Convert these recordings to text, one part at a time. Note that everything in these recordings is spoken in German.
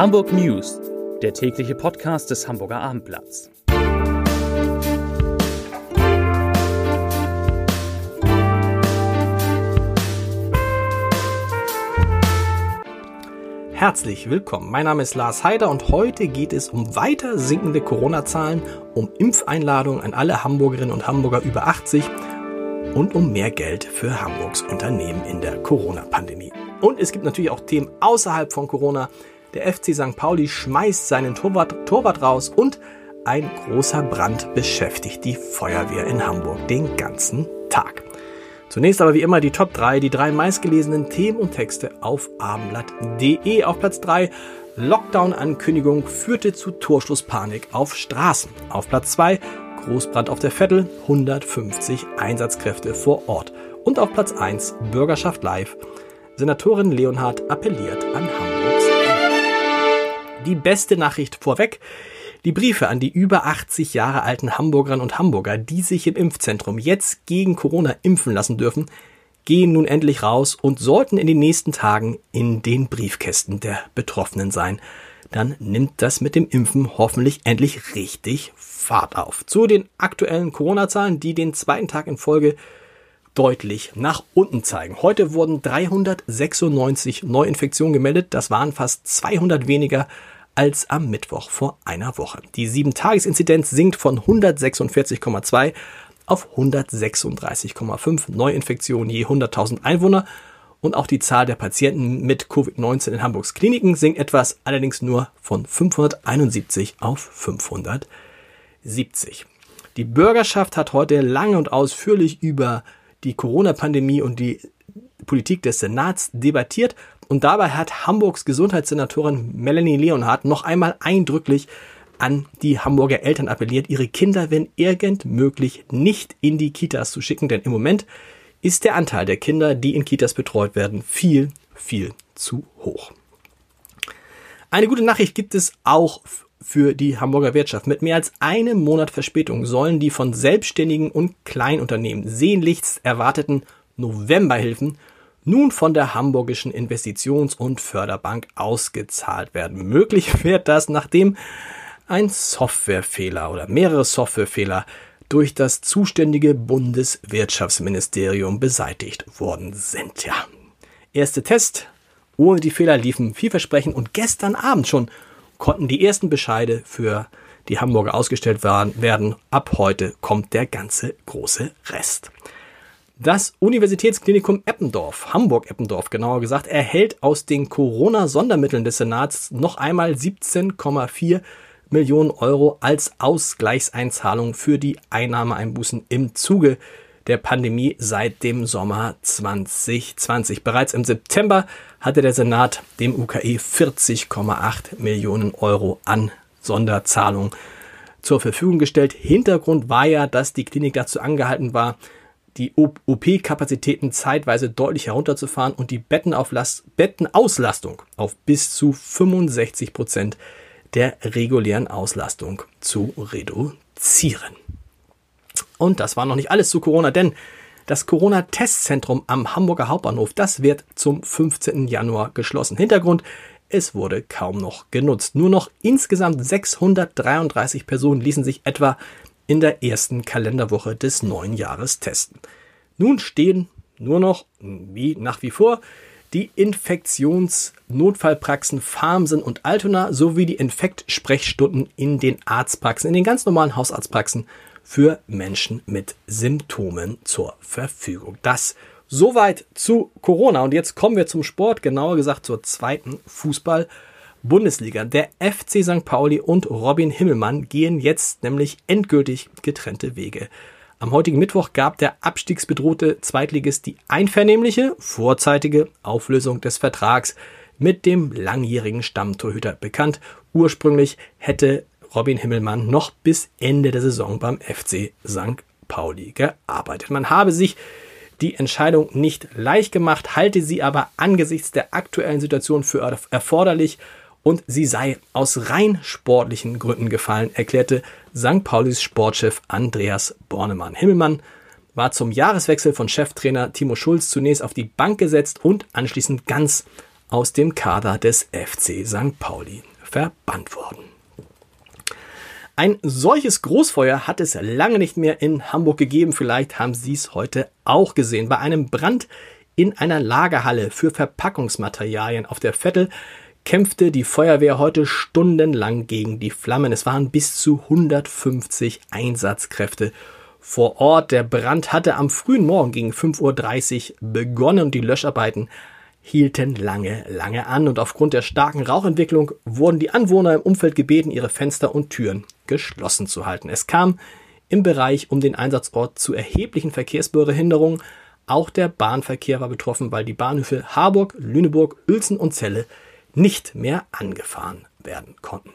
Hamburg News, der tägliche Podcast des Hamburger Abendblatts. Herzlich willkommen. Mein Name ist Lars Heider und heute geht es um weiter sinkende Corona-Zahlen, um Impfeinladungen an alle Hamburgerinnen und Hamburger über 80 und um mehr Geld für Hamburgs Unternehmen in der Corona-Pandemie. Und es gibt natürlich auch Themen außerhalb von Corona. Der FC St. Pauli schmeißt seinen Torwart, Torwart raus und ein großer Brand beschäftigt die Feuerwehr in Hamburg den ganzen Tag. Zunächst aber wie immer die Top 3, die drei meistgelesenen Themen und Texte auf abendblatt.de. Auf Platz 3 Lockdown-Ankündigung führte zu Torschlusspanik auf Straßen. Auf Platz 2 Großbrand auf der Vettel, 150 Einsatzkräfte vor Ort. Und auf Platz 1 Bürgerschaft live. Senatorin Leonhardt appelliert an Hamburgs Die beste Nachricht vorweg. Die Briefe an die über 80 Jahre alten Hamburgerinnen und Hamburger, die sich im Impfzentrum jetzt gegen Corona impfen lassen dürfen, gehen nun endlich raus und sollten in den nächsten Tagen in den Briefkästen der Betroffenen sein. Dann nimmt das mit dem Impfen hoffentlich endlich richtig Fahrt auf. Zu den aktuellen Corona-Zahlen, die den zweiten Tag in Folge deutlich nach unten zeigen. Heute wurden 396 Neuinfektionen gemeldet. Das waren fast 200 weniger als am Mittwoch vor einer Woche. Die 7-Tages-Inzidenz sinkt von 146,2 auf 136,5 Neuinfektionen je 100.000 Einwohner und auch die Zahl der Patienten mit Covid-19 in Hamburgs Kliniken sinkt etwas, allerdings nur von 571 auf 570. Die Bürgerschaft hat heute lange und ausführlich über die Corona-Pandemie und die Politik des Senats debattiert und dabei hat Hamburgs Gesundheitssenatorin Melanie Leonhardt noch einmal eindrücklich an die Hamburger Eltern appelliert, ihre Kinder, wenn irgend möglich, nicht in die Kitas zu schicken, denn im Moment ist der Anteil der Kinder, die in Kitas betreut werden, viel, viel zu hoch. Eine gute Nachricht gibt es auch für die Hamburger Wirtschaft. Mit mehr als einem Monat Verspätung sollen die von Selbstständigen und Kleinunternehmen sehnlichst erwarteten Novemberhilfen nun von der Hamburgischen Investitions- und Förderbank ausgezahlt werden. Möglich wird das, nachdem ein Softwarefehler oder mehrere Softwarefehler durch das zuständige Bundeswirtschaftsministerium beseitigt worden sind. Ja, erste Test ohne die Fehler liefen vielversprechend und gestern Abend schon konnten die ersten Bescheide für die Hamburger ausgestellt werden. Ab heute kommt der ganze große Rest. Das Universitätsklinikum Eppendorf, Hamburg-Eppendorf genauer gesagt, erhält aus den Corona-Sondermitteln des Senats noch einmal 17,4 Millionen Euro als Ausgleichseinzahlung für die Einnahmeeinbußen im Zuge der Pandemie seit dem Sommer 2020. Bereits im September hatte der Senat dem UKE 40,8 Millionen Euro an Sonderzahlung zur Verfügung gestellt. Hintergrund war ja, dass die Klinik dazu angehalten war, die OP-Kapazitäten zeitweise deutlich herunterzufahren und die Bettenauslastung auf bis zu 65 Prozent der regulären Auslastung zu reduzieren. Und das war noch nicht alles zu Corona, denn das Corona-Testzentrum am Hamburger Hauptbahnhof, das wird zum 15. Januar geschlossen. Hintergrund, es wurde kaum noch genutzt. Nur noch insgesamt 633 Personen ließen sich etwa in der ersten Kalenderwoche des neuen Jahres testen. Nun stehen nur noch, wie nach wie vor, die Infektionsnotfallpraxen Farmsen und Altona sowie die Infektsprechstunden in den Arztpraxen, in den ganz normalen Hausarztpraxen für Menschen mit Symptomen zur Verfügung. Das soweit zu Corona. Und jetzt kommen wir zum Sport, genauer gesagt zur zweiten Fußball- Bundesliga. Der FC St. Pauli und Robin Himmelmann gehen jetzt nämlich endgültig getrennte Wege. Am heutigen Mittwoch gab der abstiegsbedrohte Zweitligist die einvernehmliche, vorzeitige Auflösung des Vertrags mit dem langjährigen Stammtorhüter bekannt. Ursprünglich hätte Robin Himmelmann noch bis Ende der Saison beim FC St. Pauli gearbeitet. Man habe sich die Entscheidung nicht leicht gemacht, halte sie aber angesichts der aktuellen Situation für erforderlich und sie sei aus rein sportlichen Gründen gefallen, erklärte St. Paulis Sportchef Andreas Bornemann. Himmelmann war zum Jahreswechsel von Cheftrainer Timo Schulz zunächst auf die Bank gesetzt und anschließend ganz aus dem Kader des FC St. Pauli verbannt worden. Ein solches Großfeuer hat es lange nicht mehr in Hamburg gegeben. Vielleicht haben Sie es heute auch gesehen. Bei einem Brand in einer Lagerhalle für Verpackungsmaterialien auf der Vettel kämpfte die Feuerwehr heute stundenlang gegen die Flammen. Es waren bis zu 150 Einsatzkräfte vor Ort. Der Brand hatte am frühen Morgen gegen 5.30 Uhr begonnen und die Löscharbeiten hielten lange, lange an und aufgrund der starken Rauchentwicklung wurden die Anwohner im Umfeld gebeten, ihre Fenster und Türen geschlossen zu halten. Es kam im Bereich um den Einsatzort zu erheblichen Verkehrsbehinderungen. Auch der Bahnverkehr war betroffen, weil die Bahnhöfe Harburg, Lüneburg, Uelzen und Celle nicht mehr angefahren werden konnten.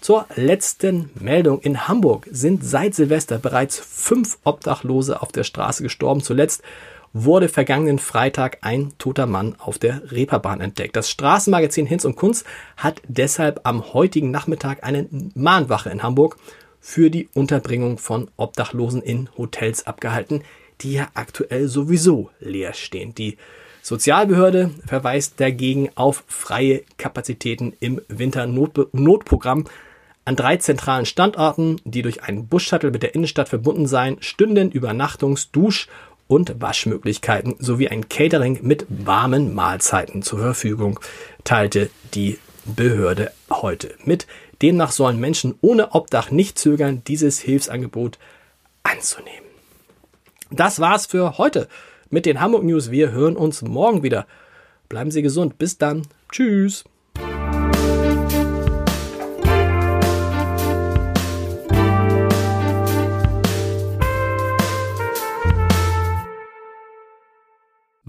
Zur letzten Meldung. In Hamburg sind seit Silvester bereits fünf Obdachlose auf der Straße gestorben. Zuletzt wurde vergangenen Freitag ein toter Mann auf der Reeperbahn entdeckt. Das Straßenmagazin Hinz und Kunz hat deshalb am heutigen Nachmittag eine Mahnwache in Hamburg für die Unterbringung von Obdachlosen in Hotels abgehalten, die ja aktuell sowieso leer stehen. Die Sozialbehörde verweist dagegen auf freie Kapazitäten im Winternotprogramm. An drei zentralen Standorten, die durch einen Bus-Shuttle mit der Innenstadt verbunden seien, stünden Übernachtungs-, Dusch- und Waschmöglichkeiten sowie ein Catering mit warmen Mahlzeiten zur Verfügung, teilte die Behörde heute mit. Demnach sollen Menschen ohne Obdach nicht zögern, dieses Hilfsangebot anzunehmen. Das war's für heute mit den Hamburg News. Wir hören uns morgen wieder. Bleiben Sie gesund. Bis dann. Tschüss.